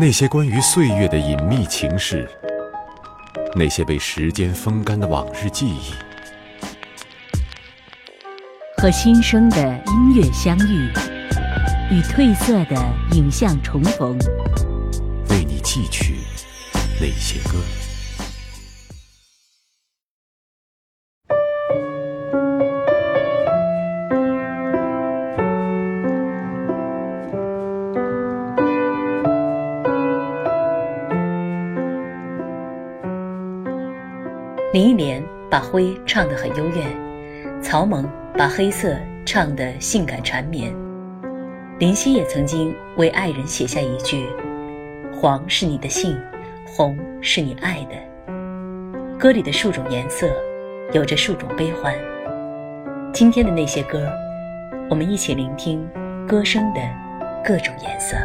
那些关于岁月的隐秘情事，那些被时间风干的往日记忆，和新生的音乐相遇，与褪色的影像重逢，为你寄取那些歌。把灰唱得很幽怨，草蜢把黑色唱得性感缠绵。林夕也曾经为爱人写下一句：“黄是你的姓，红是你爱的。”歌里的数种颜色，有着数种悲欢。今天的那些歌，我们一起聆听歌声的各种颜色。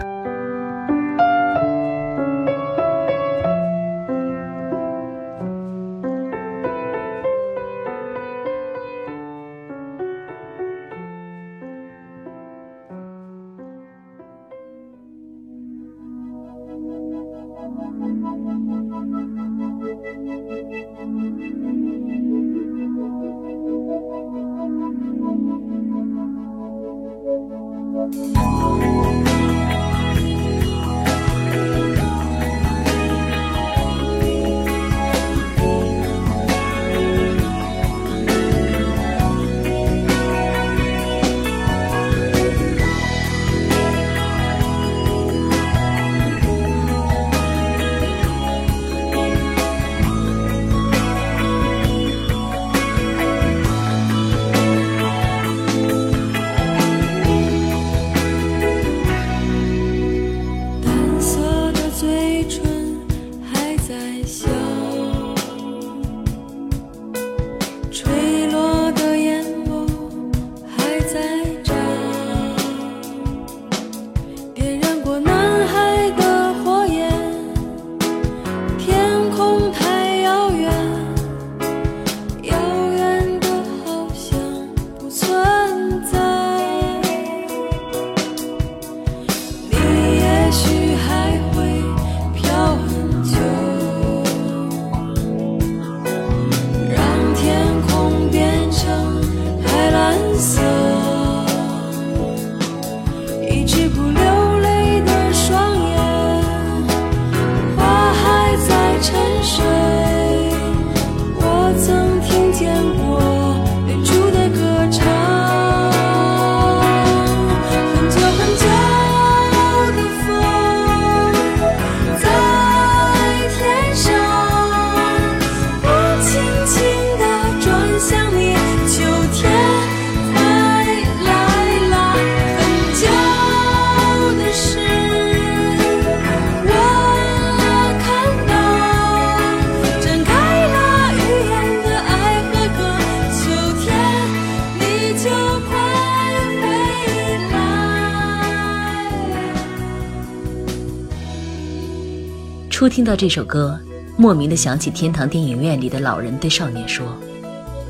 听到这首歌，莫名的想起天堂电影院里的老人对少年说：“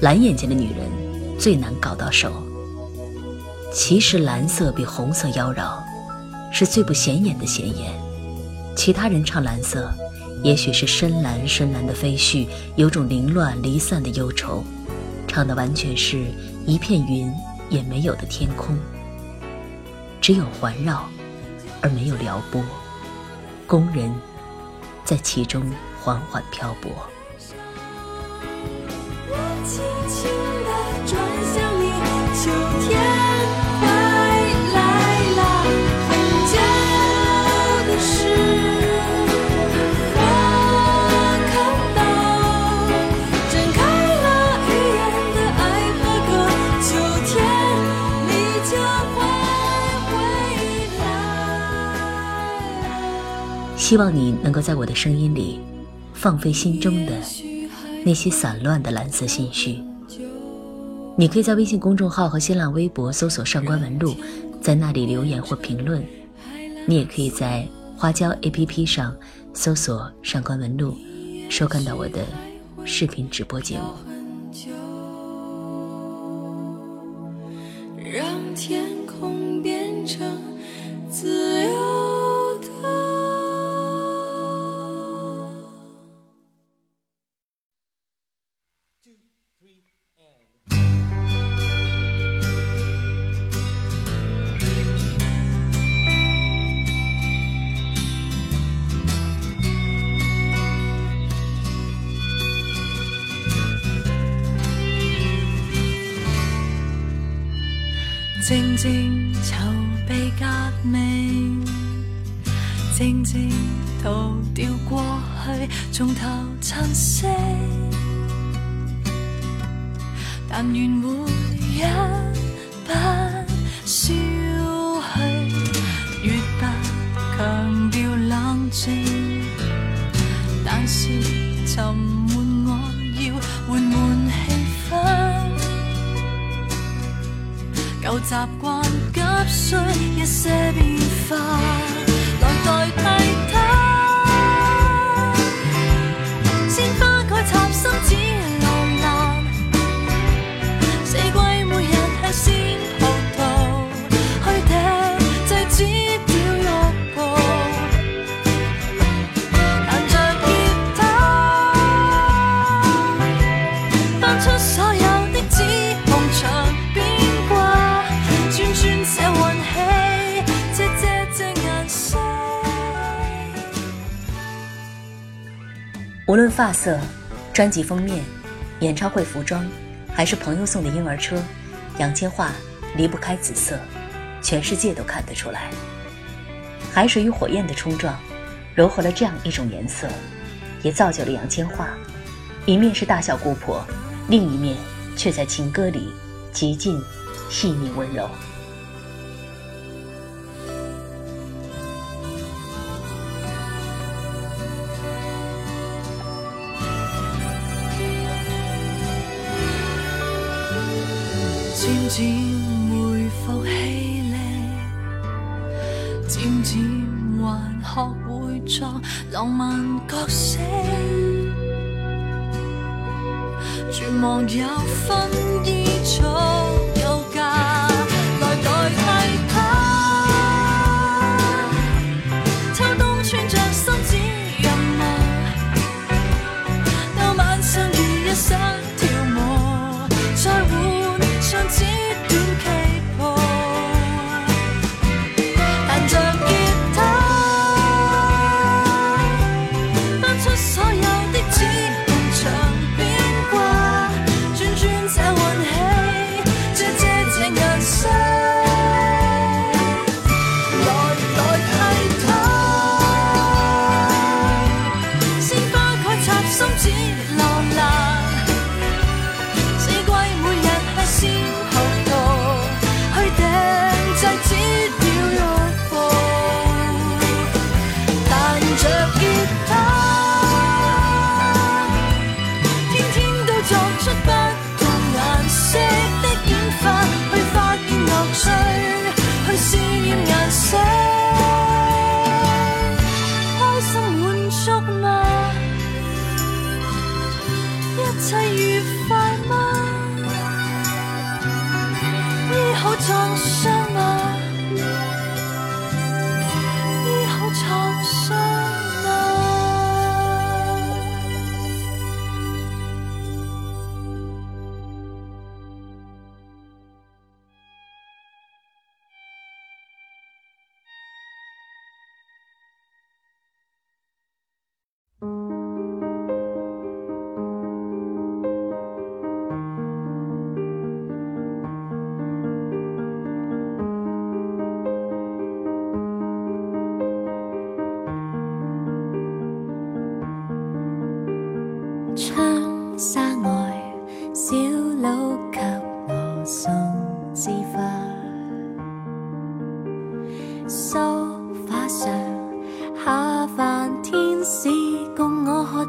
蓝眼睛的女人最难搞到手。其实蓝色比红色妖娆，是最不显眼的显眼。其他人唱蓝色，也许是深蓝，深蓝的飞絮，有种凌乱离散的忧愁。唱的完全是一片云也没有的天空，只有环绕，而没有撩拨。工人。”在其中缓缓漂泊。希望你能够在我的声音里，放飞心中的那些散乱的蓝色心绪。你可以在微信公众号和新浪微博搜索“上官文露”，在那里留言或评论。你也可以在花椒 APP 上搜索“上官文露”，收看到我的视频直播节目。静静筹备革命，静静逃掉过去，从头珍惜。但愿会一笔销。旧习惯急需一些变化来代替它。鲜花盖插心，只罗兰。四季每日吃鲜葡萄，去顶制止掉欲望，弹着吉他，翻出。发色、专辑封面、演唱会服装，还是朋友送的婴儿车，杨千嬅离不开紫色，全世界都看得出来。海水与火焰的冲撞，柔合了这样一种颜色，也造就了杨千嬅。一面是大小姑婆，另一面却在情歌里极尽细腻温柔。渐渐回复气力，渐渐还学会作浪漫角色，绝望有分。Je suis...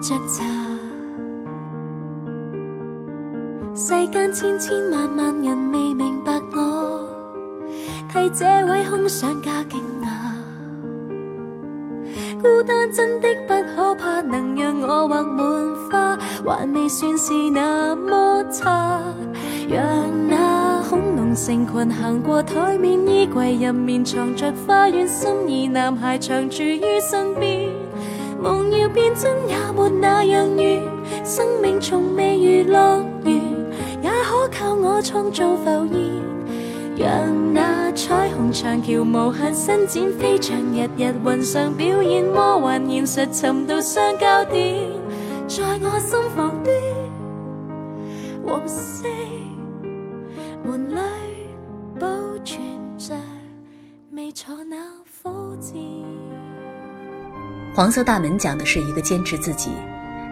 着茶，世间千千万万人未明白我，替这位空想家惊讶。孤单真的不可怕，能让我画满花，还未算是那么差。让那恐龙成群行过台面，衣柜入面藏着花园，心仪男孩长住于身边。梦要变真也没那样远，生命从未如乐园，也可靠我创造浮现。让那彩虹长桥无限伸展，飞向日日云上表演魔幻现实，寻到相交点，在我心房的黄色门里保存着未坐那苦字。黄色大门讲的是一个坚持自己，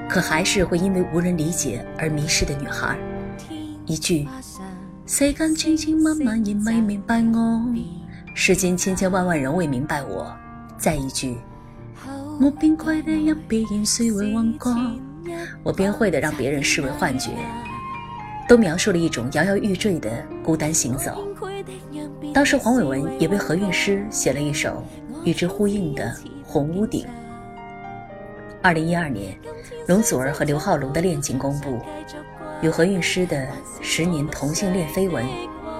可还是会因为无人理解而迷失的女孩。一句，世间千千万万人未明白我；世间千千万万人未明白我。再一句，我便会的让别人视为幻觉，都描述了一种摇摇欲坠的孤单行走。当时黄伟文也为何韵诗写了一首与之呼应的《红屋顶》。二零一二年，容祖儿和刘浩龙的恋情公布，与何韵诗的十年同性恋绯闻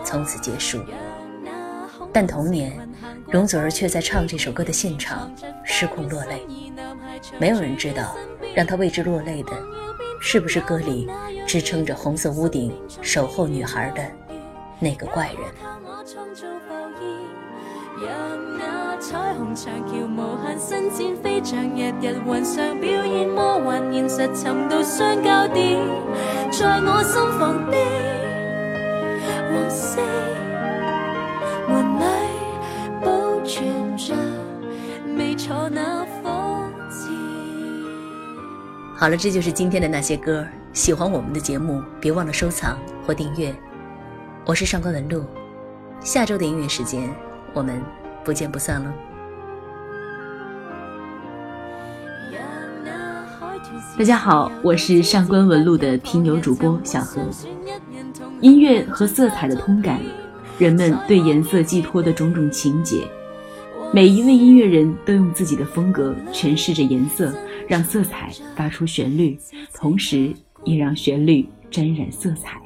从此结束。但同年，容祖儿却在唱这首歌的现场失控落泪。没有人知道，让她为之落泪的，是不是歌里支撑着红色屋顶、守候女孩的那个怪人？彩虹桥无限伸展飞象日日云上表演魔幻现实沉到相交点在我心房的黄色门里保存着未坐那火箭好了这就是今天的那些歌喜欢我们的节目别忘了收藏或订阅我是上官文露下周的音乐时间我们不见不散了大家好，我是上官文路的听友主播小何。音乐和色彩的通感，人们对颜色寄托的种种情结，每一位音乐人都用自己的风格诠释着颜色，让色彩发出旋律，同时也让旋律沾染色彩。